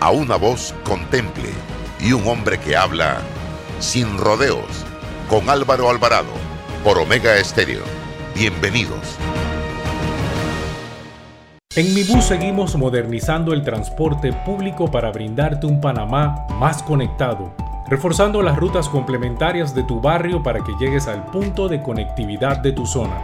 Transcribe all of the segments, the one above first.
a una voz contemple y un hombre que habla sin rodeos con Álvaro Alvarado por Omega Estéreo. Bienvenidos. En Mi Bus seguimos modernizando el transporte público para brindarte un Panamá más conectado, reforzando las rutas complementarias de tu barrio para que llegues al punto de conectividad de tu zona.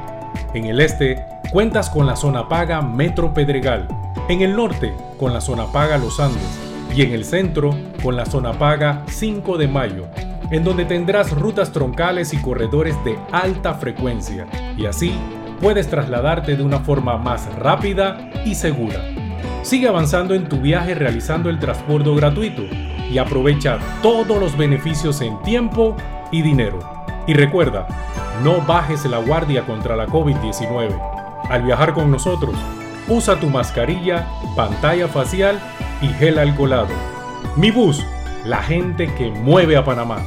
En el este, cuentas con la zona paga Metro Pedregal, en el norte, con la zona paga Los Andes, y en el centro, con la zona paga 5 de Mayo, en donde tendrás rutas troncales y corredores de alta frecuencia, y así puedes trasladarte de una forma más rápida y segura. Sigue avanzando en tu viaje realizando el transporte gratuito y aprovecha todos los beneficios en tiempo y dinero. Y recuerda, no bajes la guardia contra la COVID-19. Al viajar con nosotros, usa tu mascarilla, pantalla facial y gel alcoholado. Mi bus, la gente que mueve a Panamá.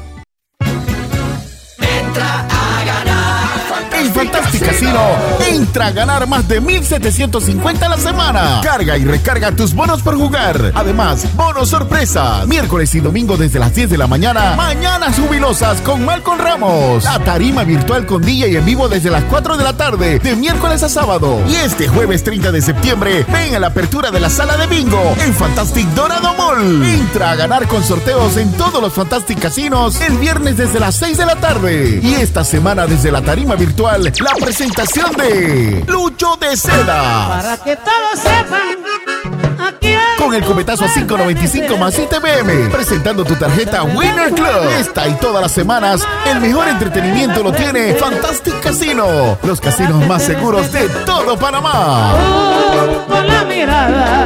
En Fantastic Casino, entra a ganar más de 1750 a la semana. Carga y recarga tus bonos por jugar. Además, bonos sorpresas. Miércoles y domingo desde las 10 de la mañana. Mañanas jubilosas con Malcolm Ramos. La tarima virtual con DJ y en vivo desde las 4 de la tarde, de miércoles a sábado. Y este jueves 30 de septiembre, ven a la apertura de la sala de bingo en Fantastic Dorado Mall. Entra a ganar con sorteos en todos los Fantastic Casinos el viernes desde las 6 de la tarde. Y esta semana desde la tarima virtual la presentación de Lucho de Seda. Para que todos sepan. Aquí Con el cubetazo a 5.95 más ITBM. Presentando tu tarjeta Winner Club. Esta y todas las semanas, el mejor entretenimiento lo tiene Fantastic Casino. Los casinos más seguros de todo Panamá. con la mirada.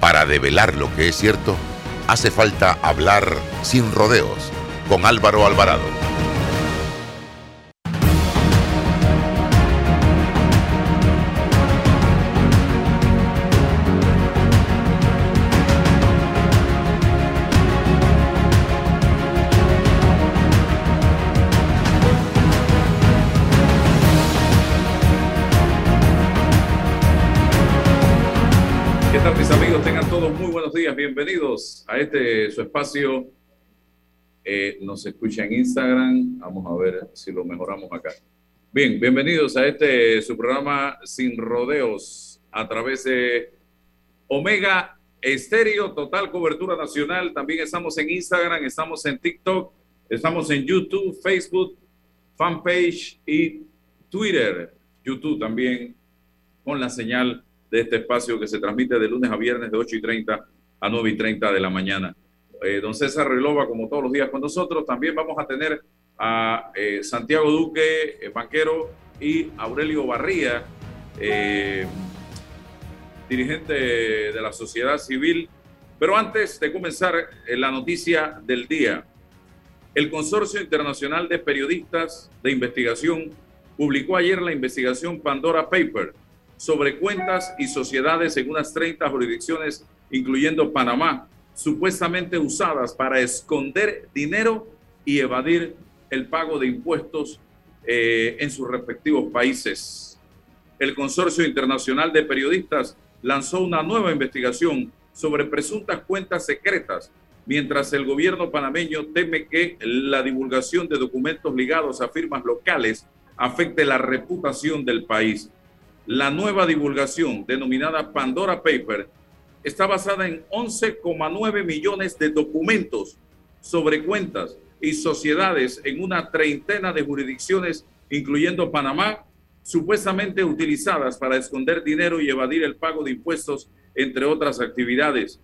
Para develar lo que es cierto, hace falta hablar sin rodeos con Álvaro Alvarado. A este su espacio. Eh, nos escucha en Instagram. Vamos a ver si lo mejoramos acá. Bien, bienvenidos a este su programa Sin Rodeos a través de Omega Estéreo, total cobertura nacional. También estamos en Instagram, estamos en TikTok, estamos en YouTube, Facebook, fanpage y Twitter. YouTube también con la señal de este espacio que se transmite de lunes a viernes de 8 y 30 a 9 y 30 de la mañana. Eh, don César Relova, como todos los días con nosotros, también vamos a tener a eh, Santiago Duque, eh, banquero, y Aurelio Barría, dirigente de la sociedad civil. Pero antes de comenzar la noticia del día, el Consorcio Internacional de Periodistas de Investigación publicó ayer la investigación Pandora Paper sobre cuentas y sociedades en unas 30 jurisdicciones, incluyendo Panamá, supuestamente usadas para esconder dinero y evadir el pago de impuestos eh, en sus respectivos países. El Consorcio Internacional de Periodistas lanzó una nueva investigación sobre presuntas cuentas secretas, mientras el gobierno panameño teme que la divulgación de documentos ligados a firmas locales afecte la reputación del país. La nueva divulgación, denominada Pandora Paper, está basada en 11,9 millones de documentos sobre cuentas y sociedades en una treintena de jurisdicciones, incluyendo Panamá, supuestamente utilizadas para esconder dinero y evadir el pago de impuestos, entre otras actividades.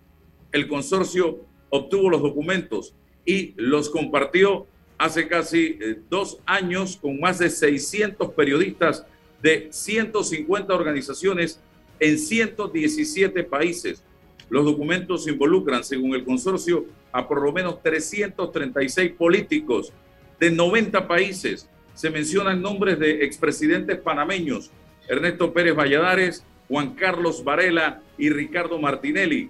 El consorcio obtuvo los documentos y los compartió hace casi eh, dos años con más de 600 periodistas de 150 organizaciones en 117 países. Los documentos involucran, según el consorcio, a por lo menos 336 políticos de 90 países, se mencionan nombres de expresidentes panameños, Ernesto Pérez Valladares, Juan Carlos Varela y Ricardo Martinelli.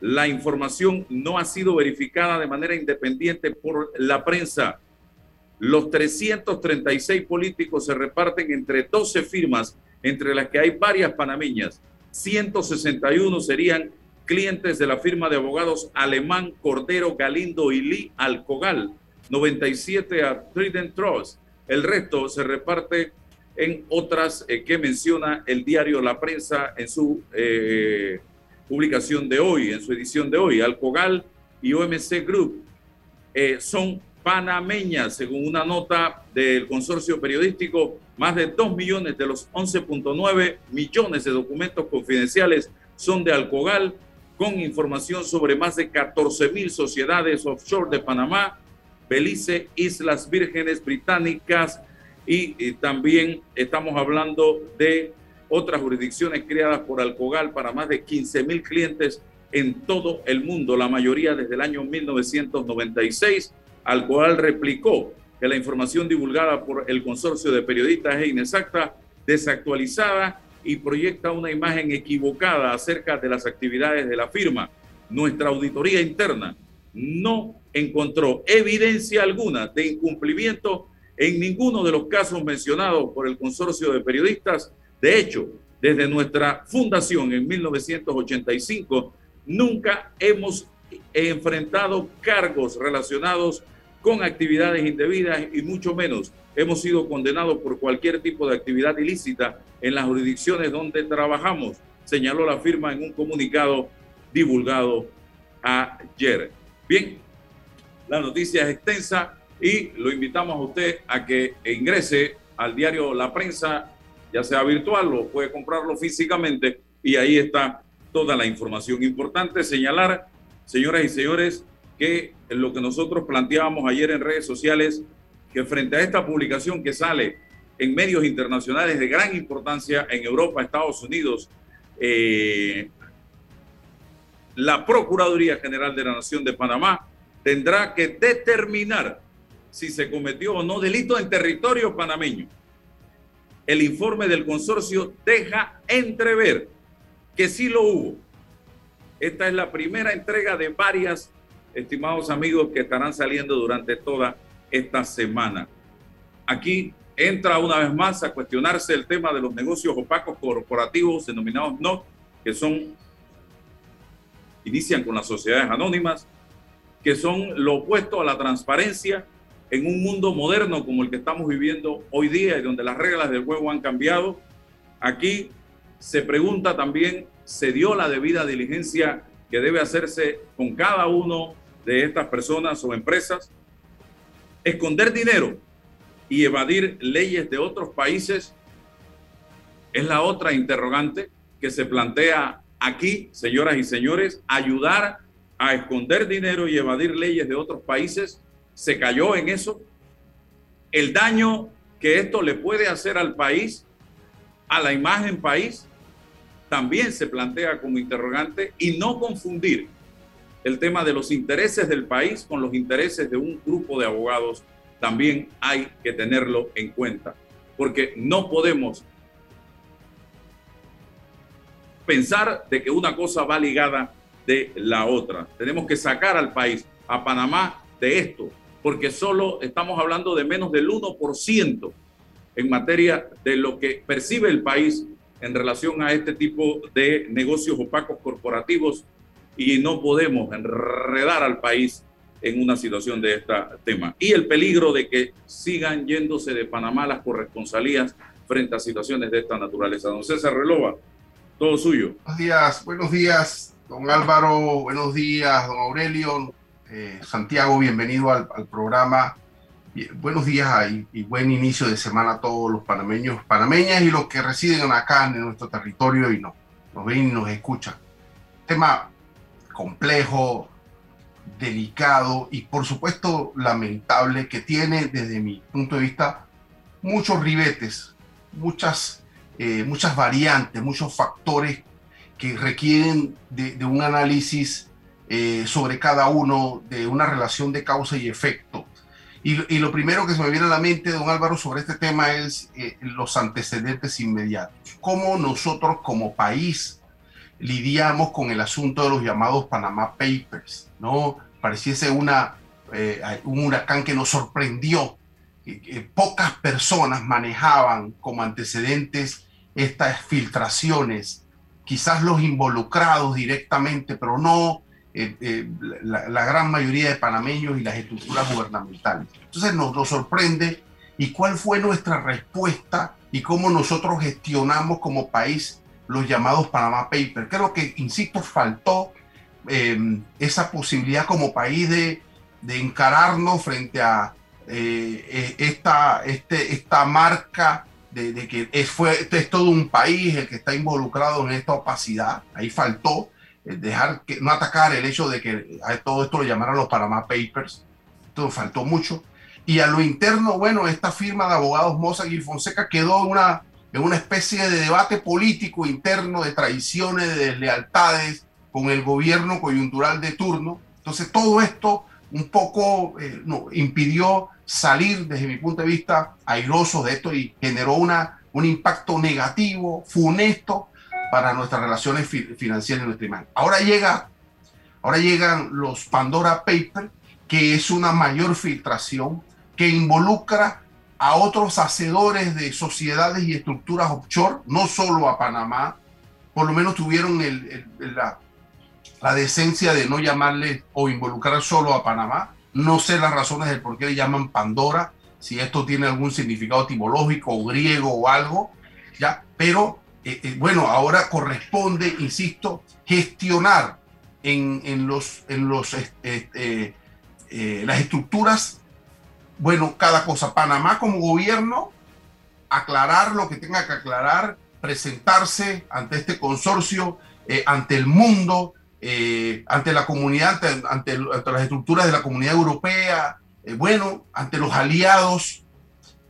La información no ha sido verificada de manera independiente por la prensa. Los 336 políticos se reparten entre 12 firmas, entre las que hay varias panameñas. 161 serían clientes de la firma de abogados Alemán, Cordero, Galindo y Lee Alcogal. 97 a Trident Trust, el resto se reparte en otras eh, que menciona el diario La Prensa en su eh, publicación de hoy, en su edición de hoy. Alcogal y OMC Group eh, son panameñas, según una nota del consorcio periodístico. Más de 2 millones de los 11.9 millones de documentos confidenciales son de Alcogal, con información sobre más de 14 mil sociedades offshore de Panamá Belice, Islas Vírgenes Británicas y, también estamos hablando de otras jurisdicciones creadas por Alcogal para más de 15 mil clientes en todo el mundo, la mayoría desde el año 1996. Alcogal replicó que la información divulgada por el consorcio de periodistas es inexacta, desactualizada y proyecta una imagen equivocada acerca de las actividades de la firma. Nuestra auditoría interna no encontró evidencia alguna de incumplimiento en ninguno de los casos mencionados por el consorcio de periodistas. De hecho, desde nuestra fundación en 1985, nunca hemos enfrentado cargos relacionados actividades indebidas y mucho menos hemos sido condenados por cualquier tipo de actividad ilícita en las jurisdicciones donde trabajamos, señaló la firma en un comunicado divulgado ayer. Bien, la noticia es extensa y lo invitamos a usted a que ingrese al diario La Prensa, ya sea virtual o puede comprarlo físicamente y ahí está toda la información. Importante señalar, señoras y señores, que lo que nosotros planteábamos ayer en redes sociales, que frente a esta publicación que sale en medios internacionales de gran importancia en Europa, Estados Unidos, eh, la Procuraduría General de la Nación de Panamá tendrá que determinar si se cometió o no delito en territorio panameño. El informe del consorcio deja entrever que sí lo hubo. Esta es la primera entrega de varias, estimados amigos, que estarán saliendo durante toda esta semana. Aquí entra una vez más a cuestionarse el tema de los negocios opacos corporativos denominados NOC, que son, inician con las sociedades anónimas, que son lo opuesto a la transparencia en un mundo moderno como el que estamos viviendo hoy día y donde las reglas del juego han cambiado. Aquí se pregunta también, ¿se dio la debida diligencia que debe hacerse con cada uno de estas personas o empresas? Esconder dinero y evadir leyes de otros países es la otra interrogante que se plantea aquí, señoras y señores, ayudar a esconder dinero y evadir leyes de otros países, se cayó en eso. El daño que esto le puede hacer al país, a la imagen país, también se plantea como interrogante y no confundir el tema de los intereses del país con los intereses de un grupo de abogados, también hay que tenerlo en cuenta, porque no podemos pensar de que una cosa va ligada de la otra. Tenemos que sacar al país, a Panamá, de esto, porque solo estamos hablando de menos del 1% en materia de lo que percibe el país en relación a este tipo de negocios opacos corporativos y no podemos enredar al país en una situación de este tema. Y el peligro de que sigan yéndose de Panamá las corresponsalías frente a situaciones de esta naturaleza. Don César Relova, todo suyo. Buenos días, buenos días, don Álvaro, buenos días, don Aurelio, eh, Santiago, bienvenido al, programa. buenos días y, y, buen inicio de semana a todos los panameños, panameñas y los que residen acá en nuestro territorio y no, nos ven y nos escuchan. Tema complejo, delicado y por supuesto lamentable que tiene desde mi punto de vista muchos ribetes, muchas, eh, muchas variantes, muchos factores que requieren de, un análisis eh, sobre cada uno de una relación de causa y efecto. Y, lo primero que se me viene a la mente, don Álvaro, sobre este tema es eh, los antecedentes inmediatos. Cómo nosotros como país lidiamos con el asunto de los llamados Panama Papers, ¿no? Pareciese una, eh, un huracán que nos sorprendió. pocas personas manejaban como antecedentes estas filtraciones, quizás los involucrados directamente, pero no eh, eh, la, gran mayoría de panameños y las estructuras gubernamentales. Entonces nos, nos, sorprende y cuál fue nuestra respuesta y cómo nosotros gestionamos como país los llamados Panama Papers. Creo que, insisto, faltó em, esa posibilidad como país de, de encararnos frente a eh, esta, este, esta marca de, que es, fue, es todo un país el que está involucrado en esta opacidad. Ahí faltó eh, dejar que no atacar el hecho de que a todo esto lo llamaran los Panama Papers. Esto faltó mucho. Y a lo interno, bueno, esta firma de abogados Mossack y Fonseca quedó una, en una especie de debate político interno de traiciones, de deslealtades con el gobierno coyuntural de turno. Entonces todo esto un poco eh, no, impidió salir desde mi punto de vista airoso de esto y generó una, un impacto negativo, funesto para nuestras relaciones financieras y nuestra imagen. Ahora, llega, ahora llegan los Pandora Papers, que es una mayor filtración que involucra a otros hacedores de sociedades y estructuras offshore, no solo a Panamá, por lo menos tuvieron la, decencia de no llamarle o involucrar solo a Panamá. No sé las razones del por qué le llaman Pandora, si esto tiene algún significado etimológico o griego o algo, ya, pero eh, eh, bueno, ahora corresponde, insisto, gestionar en, los, en los, eh, las estructuras, bueno, cada cosa. Panamá como gobierno, aclarar lo que tenga que aclarar, presentarse ante este consorcio, ante el mundo, ante la comunidad, ante, las estructuras de la comunidad europea, bueno, ante los aliados,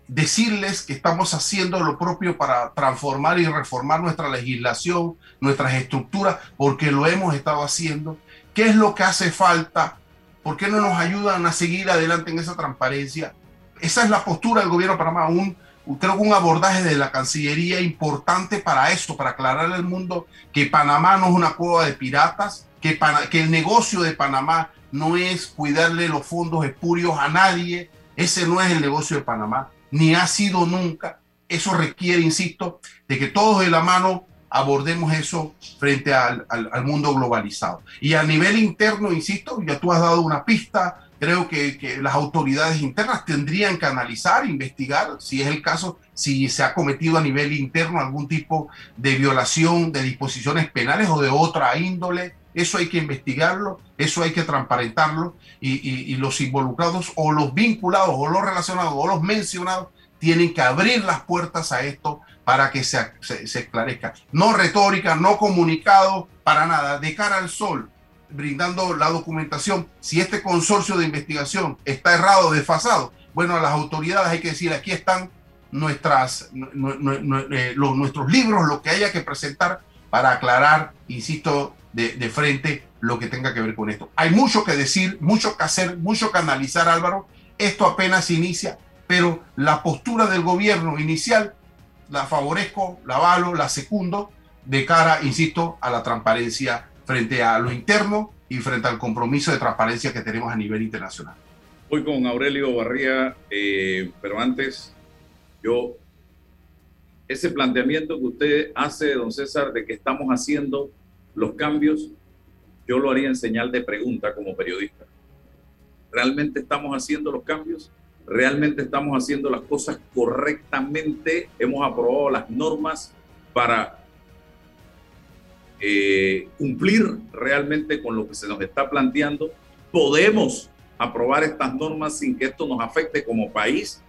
decirles que estamos haciendo lo propio para transformar y reformar nuestra legislación, nuestras estructuras, porque lo hemos estado haciendo. ¿Qué es lo que hace falta? ¿Por qué no nos ayudan a seguir adelante en esa transparencia? Esa es la postura del gobierno de Panamá, un, creo que un abordaje de la Cancillería importante para esto, para aclarar al mundo que Panamá no es una cueva de piratas, que, que el negocio de Panamá no es cuidarle los fondos espurios a nadie, ese no es el negocio de Panamá ni ha sido nunca. Eso requiere, insisto, de que todos de la mano abordemos eso frente al, mundo globalizado. Y a nivel interno, insisto, ya tú has dado una pista, creo que, que, las autoridades internas tendrían que analizar, investigar, si es el caso, si se ha cometido a nivel interno algún tipo de violación de disposiciones penales o de otra índole. Eso hay que investigarlo, eso hay que transparentarlo y, los involucrados o los vinculados o los relacionados o los mencionados tienen que abrir las puertas a esto para que se, se, esclarezca. No retórica, no comunicado, para nada, de cara al sol, brindando la documentación. Si este consorcio de investigación está errado, desfasado, bueno, a las autoridades hay que decir, aquí están nuestras, eh, los, nuestros libros, lo que haya que presentar para aclarar, insisto, de, frente lo que tenga que ver con esto. Hay mucho que decir, mucho que hacer, mucho que analizar, Álvaro. Esto apenas inicia, pero la postura del gobierno inicial la favorezco, la avalo, la secundo de cara, insisto, a la transparencia frente a lo interno y frente al compromiso de transparencia que tenemos a nivel internacional. Voy con Aurelio Barría, eh, pero antes yo, ese planteamiento que usted hace, don César, de que estamos haciendo los cambios, yo lo haría en señal de pregunta como periodista. ¿Realmente estamos haciendo los cambios? Realmente estamos haciendo las cosas correctamente, hemos aprobado las normas para eh, cumplir realmente con lo que se nos está planteando. Podemos aprobar estas normas sin que esto nos afecte como país.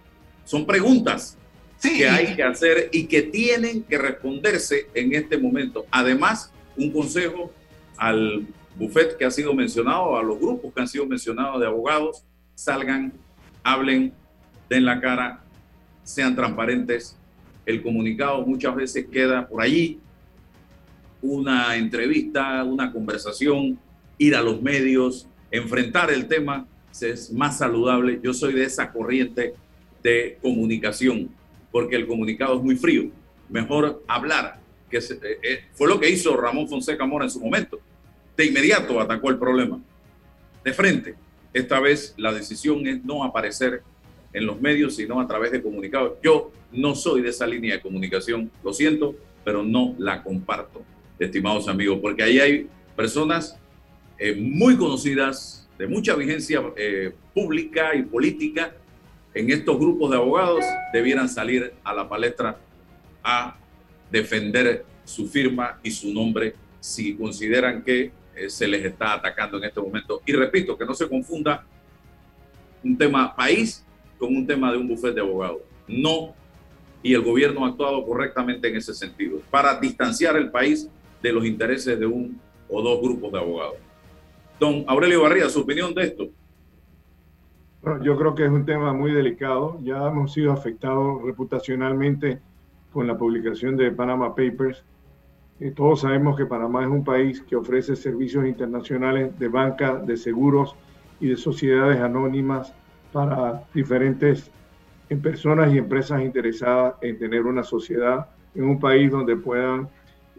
Son preguntas que hay que hacer y que tienen que responderse en este momento. Además, un consejo al buffet que ha sido mencionado, a los grupos que han sido mencionados de abogados, salgan, hablen, den la cara, sean transparentes. El comunicado muchas veces queda por allí, una entrevista, una conversación, ir a los medios, enfrentar el tema, es más saludable. Yo soy de esa corriente de comunicación, porque el comunicado es muy frío. Mejor hablar, eh, eh, fue lo que hizo Ramón Fonseca Mora en su momento. De inmediato atacó el problema, de frente. Esta vez la decisión es no aparecer en los medios, sino a través de comunicados. Yo no soy de esa línea de comunicación, lo siento, pero no la comparto, estimados amigos, porque ahí hay personas eh, muy conocidas, de mucha vigencia pública y política, en estos grupos de abogados debieran salir a la palestra a defender su firma y su nombre si consideran que eh, se les está atacando en este momento. Y repito, que no se confunda un tema país con un tema de un bufete de abogados. No, y el gobierno ha actuado correctamente en ese sentido, para distanciar el país de los intereses de un o dos grupos de abogados. Don Aurelio Barría, su opinión de esto yo creo que es un tema muy delicado. Ya hemos sido afectados reputacionalmente con la publicación de Panama Papers. Eh, todos sabemos que Panamá es un país que ofrece servicios internacionales de banca, de seguros y de sociedades anónimas para diferentes personas y empresas interesadas en tener una sociedad en un país donde puedan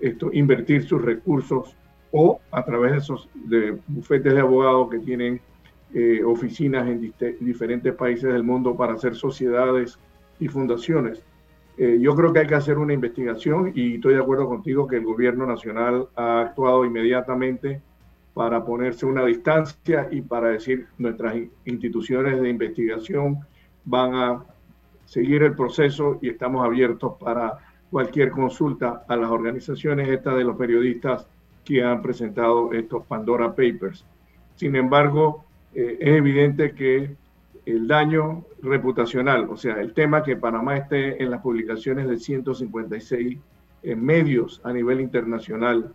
esto, invertir sus recursos o a través de esos de bufetes de abogados que tienen eh, oficinas en diferentes países del mundo para hacer sociedades y fundaciones. Eh, yo creo que hay que hacer una investigación y estoy de acuerdo contigo que el gobierno nacional ha actuado inmediatamente para ponerse una distancia y para decir nuestras instituciones de investigación van a seguir el proceso y estamos abiertos para cualquier consulta a las organizaciones estas de los periodistas que han presentado estos Pandora Papers. Sin embargo, eh, es evidente que el daño reputacional, o sea, el tema que Panamá esté en las publicaciones de 156 en medios a nivel internacional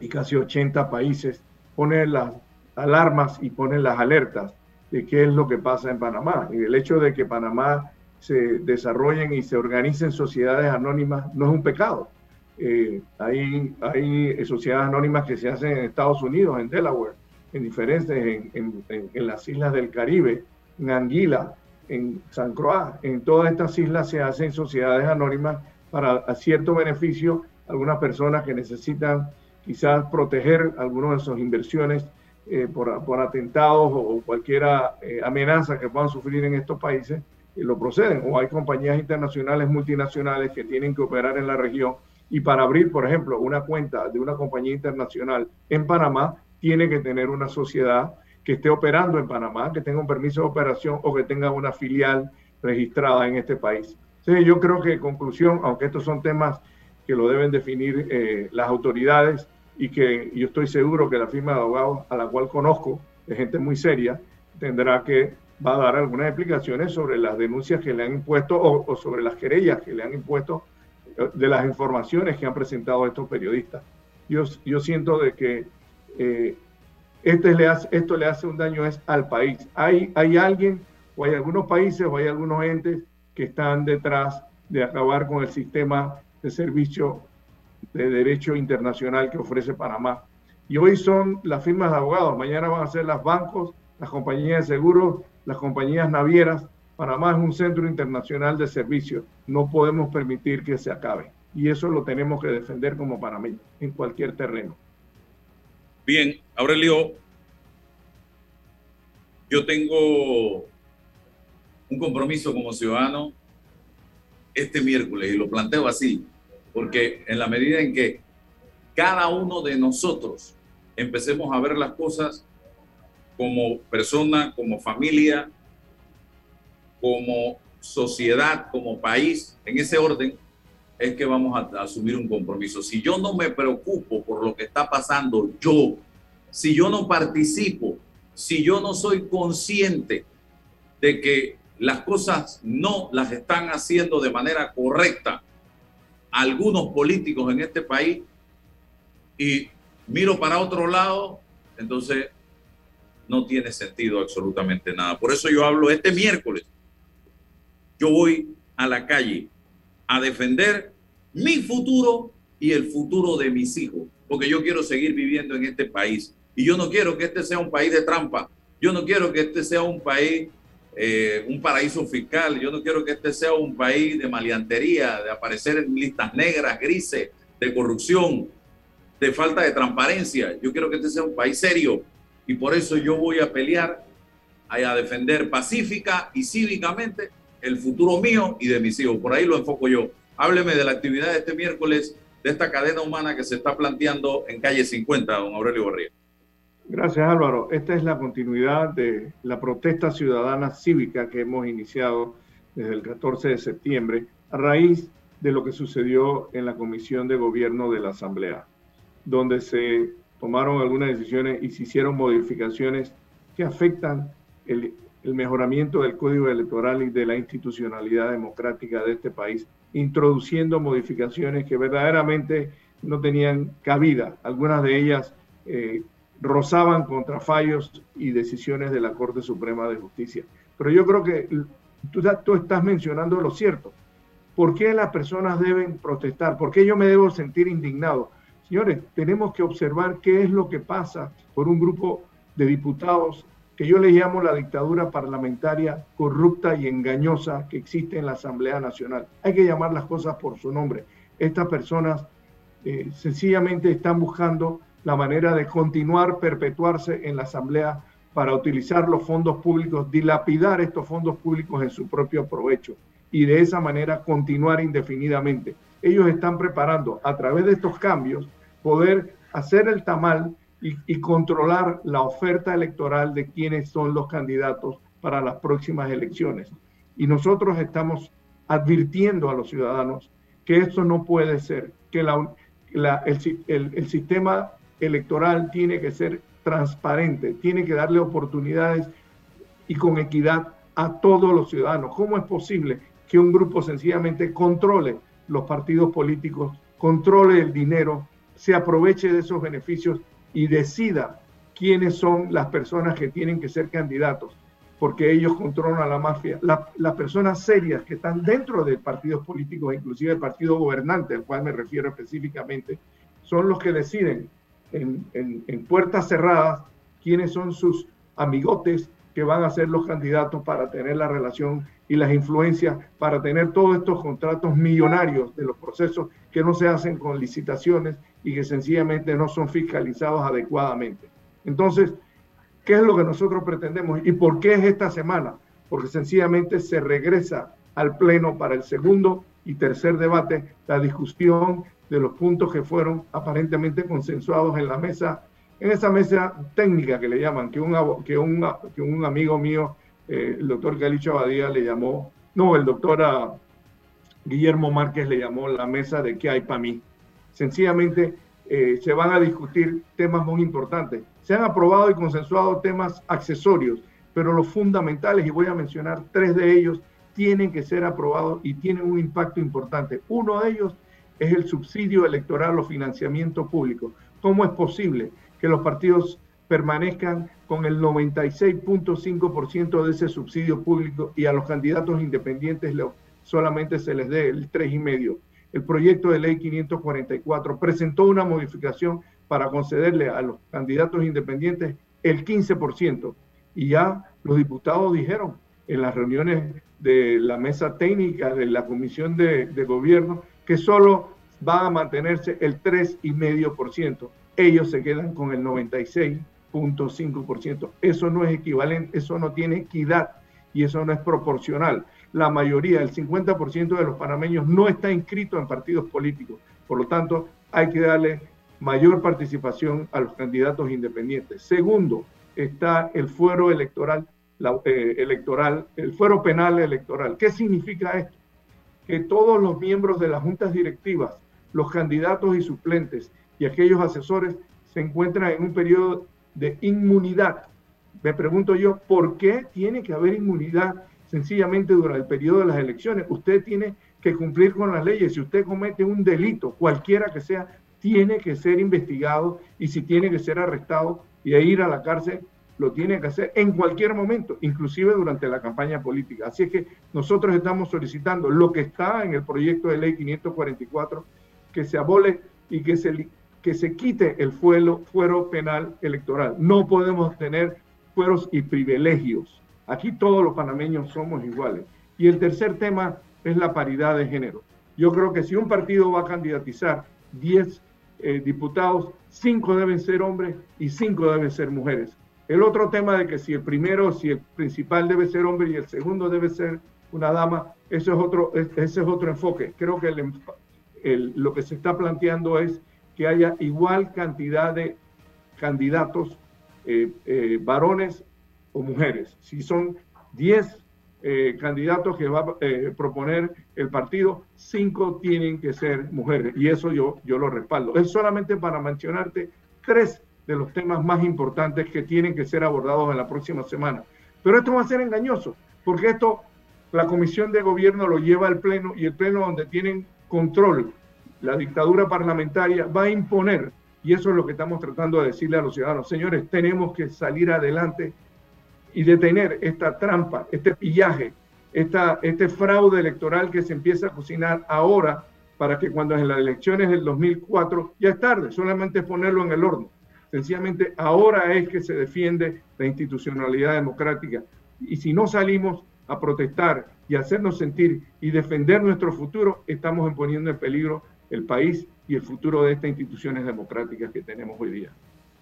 y casi 80 países, pone las alarmas y pone las alertas de qué es lo que pasa en Panamá. Y el hecho de que Panamá se desarrollen y se organicen sociedades anónimas no es un pecado. Eh, hay, hay sociedades anónimas que se hacen en Estados Unidos, en Delaware, en diferentes, en, en, las islas del Caribe, en Anguila, en San Croix, en todas estas islas se hacen sociedades anónimas para cierto beneficio algunas personas que necesitan quizás proteger algunas de sus inversiones eh, por, por, atentados o cualquier eh, amenaza que puedan sufrir en estos países, y lo proceden. O hay compañías internacionales, multinacionales que tienen que operar en la región y para abrir, por ejemplo, una cuenta de una compañía internacional en Panamá, tiene que tener una sociedad que esté operando en Panamá, que tenga un permiso de operación o que tenga una filial registrada en este país. Entonces, yo creo que, en conclusión, aunque estos son temas que lo deben definir eh, las autoridades y que yo estoy seguro que la firma de abogados a la cual conozco, de gente muy seria, tendrá que, va a dar algunas explicaciones sobre las denuncias que le han impuesto o, sobre las querellas que le han impuesto eh, de las informaciones que han presentado estos periodistas. Yo, yo siento de que eh, este le hace, esto le hace un daño al país. Hay, alguien o hay algunos países o hay algunos entes que están detrás de acabar con el sistema de servicio de derecho internacional que ofrece Panamá. Y hoy son las firmas de abogados, mañana van a ser los bancos, las compañías de seguros, las compañías navieras. Panamá es un centro internacional de servicios. No podemos permitir que se acabe. Y eso lo tenemos que defender como Panamá en cualquier terreno. Bien, Aurelio, yo tengo un compromiso como ciudadano este miércoles y lo planteo así, porque en la medida en que cada uno de nosotros empecemos a ver las cosas como persona, como familia, como sociedad, como país, en ese orden, es que vamos a, asumir un compromiso. Si yo no me preocupo por lo que está pasando yo, si yo no participo, si yo no soy consciente de que las cosas no las están haciendo de manera correcta algunos políticos en este país y miro para otro lado, entonces no tiene sentido absolutamente nada. Por eso yo hablo este miércoles. Yo voy a la calle a defender mi futuro y el futuro de mis hijos, porque yo quiero seguir viviendo en este país. Y yo no quiero que este sea un país de trampa. Yo no quiero que este sea un país, eh, un paraíso fiscal. Yo no quiero que este sea un país de maleantería, de aparecer en listas negras, grises, de corrupción, de falta de transparencia. Yo quiero que este sea un país serio. Y por eso yo voy a pelear, a defender pacífica y cívicamente el futuro mío y de mis hijos. Por ahí lo enfoco yo. Hábleme de la actividad de este miércoles de esta cadena humana que se está planteando en calle 50, don Aurelio Barría. Gracias Álvaro. Esta es la continuidad de la protesta ciudadana cívica que hemos iniciado desde el 14 de septiembre a raíz de lo que sucedió en la Comisión de Gobierno de la Asamblea, donde se tomaron algunas decisiones y se hicieron modificaciones que afectan el, el mejoramiento del código electoral y de la institucionalidad democrática de este país, introduciendo modificaciones que verdaderamente no tenían cabida. Algunas de ellas eh, rozaban contra fallos y decisiones de la Corte Suprema de Justicia. Pero yo creo que tú, tú estás mencionando lo cierto. ¿Por qué las personas deben protestar? ¿Por qué yo me debo sentir indignado? Señores, tenemos que observar qué es lo que pasa por un grupo de diputados que yo le llamo la dictadura parlamentaria corrupta y engañosa que existe en la Asamblea Nacional. Hay que llamar las cosas por su nombre. Estas personas eh, sencillamente están buscando la manera de continuar, perpetuarse en la Asamblea para utilizar los fondos públicos, dilapidar estos fondos públicos en su propio provecho y de esa manera continuar indefinidamente. Ellos están preparando a través de estos cambios poder hacer el tamal y, controlar la oferta electoral de quiénes son los candidatos para las próximas elecciones. Y nosotros estamos advirtiendo a los ciudadanos que esto no puede ser, que el, sistema electoral tiene que ser transparente, tiene que darle oportunidades y con equidad a todos los ciudadanos. ¿Cómo es posible que un grupo sencillamente controle los partidos políticos, controle el dinero, se aproveche de esos beneficios y decida quiénes son las personas que tienen que ser candidatos, porque ellos controlan a la mafia. las personas serias que están dentro de partidos políticos, inclusive el partido gobernante, al cual me refiero específicamente, son los que deciden en, en puertas cerradas quiénes son sus amigotes que van a ser los candidatos para tener la relación y las influencias, para tener todos estos contratos millonarios de los procesos que no se hacen con licitaciones y que sencillamente no son fiscalizados adecuadamente. Entonces, ¿qué es lo que nosotros pretendemos y por qué es esta semana? Porque sencillamente se regresa al Pleno para el segundo y tercer debate, la discusión de los puntos que fueron aparentemente consensuados en la mesa, en esa mesa técnica que le llaman, que un, que un, que un amigo mío, eh, el doctor Galicho Abadía, le llamó, no, el doctor ah, Guillermo Márquez le llamó la mesa de qué hay para mí. Sencillamente eh, se van a discutir temas muy importantes. Se han aprobado y consensuado temas accesorios, pero los fundamentales, y voy a mencionar tres de ellos, tienen que ser aprobados y tienen un impacto importante. Uno de ellos es el subsidio electoral o financiamiento público. ¿Cómo es posible que los partidos permanezcan con el 96.5% de ese subsidio público y a los candidatos independientes solamente se les dé el 3,5%? el proyecto de ley 544 presentó una modificación para concederle a los candidatos independientes el 15%. Y ya los diputados dijeron en las reuniones de la mesa técnica de la Comisión de, Gobierno que solo va a mantenerse el 3,5%. Ellos se quedan con el 96.5%. Eso no es equivalente, eso no tiene equidad y eso no es proporcional la mayoría, el 50% de los panameños no está inscrito en partidos políticos. Por lo tanto, hay que darle mayor participación a los candidatos independientes. Segundo, está el fuero electoral eh, electoral, el fuero penal electoral. ¿Qué significa esto? Que todos los miembros de las juntas directivas, los candidatos y suplentes y aquellos asesores se encuentran en un periodo de inmunidad. Me pregunto yo, ¿por qué tiene que haber inmunidad sencillamente durante el periodo de las elecciones? Usted tiene que cumplir con las leyes. Si usted comete un delito, cualquiera que sea, tiene que ser investigado y si tiene que ser arrestado y ir a la cárcel, lo tiene que hacer en cualquier momento, inclusive durante la campaña política. Así es que nosotros estamos solicitando lo que está en el proyecto de ley 544, que se abole y que se, que se quite el fuero, fuero penal electoral. No podemos tener fueros y privilegios. Aquí todos los panameños somos iguales. Y el tercer tema es la paridad de género. Yo creo que si un partido va a candidatizar 10 eh, diputados, 5 deben ser hombres y 5 deben ser mujeres. El otro tema de que si el primero, si el principal debe ser hombre y el segundo debe ser una dama, eso es otro, ese es otro enfoque. Creo que lo que se está planteando es que haya igual cantidad de candidatos, eh, eh, varones o mujeres. Si son 10 eh, candidatos que va a proponer el partido, 5 tienen que ser mujeres. Y eso yo, yo lo respaldo. Es solamente para mencionarte tres de los temas más importantes que tienen que ser abordados en la próxima semana. Pero esto va a ser engañoso, porque esto la comisión de gobierno lo lleva al pleno y el pleno donde tienen control, la dictadura parlamentaria va a imponer, y eso es lo que estamos tratando de decirle a los ciudadanos, señores, tenemos que salir adelante y detener esta trampa, este pillaje, esta, este fraude electoral que se empieza a cocinar ahora para que cuando en las elecciones del 2004 ya es tarde, solamente ponerlo en el horno. Sencillamente ahora es que se defiende la institucionalidad democrática. Y si no salimos a protestar y hacernos sentir y defender nuestro futuro, estamos poniendo en peligro el país y el futuro de estas instituciones democráticas que tenemos hoy día.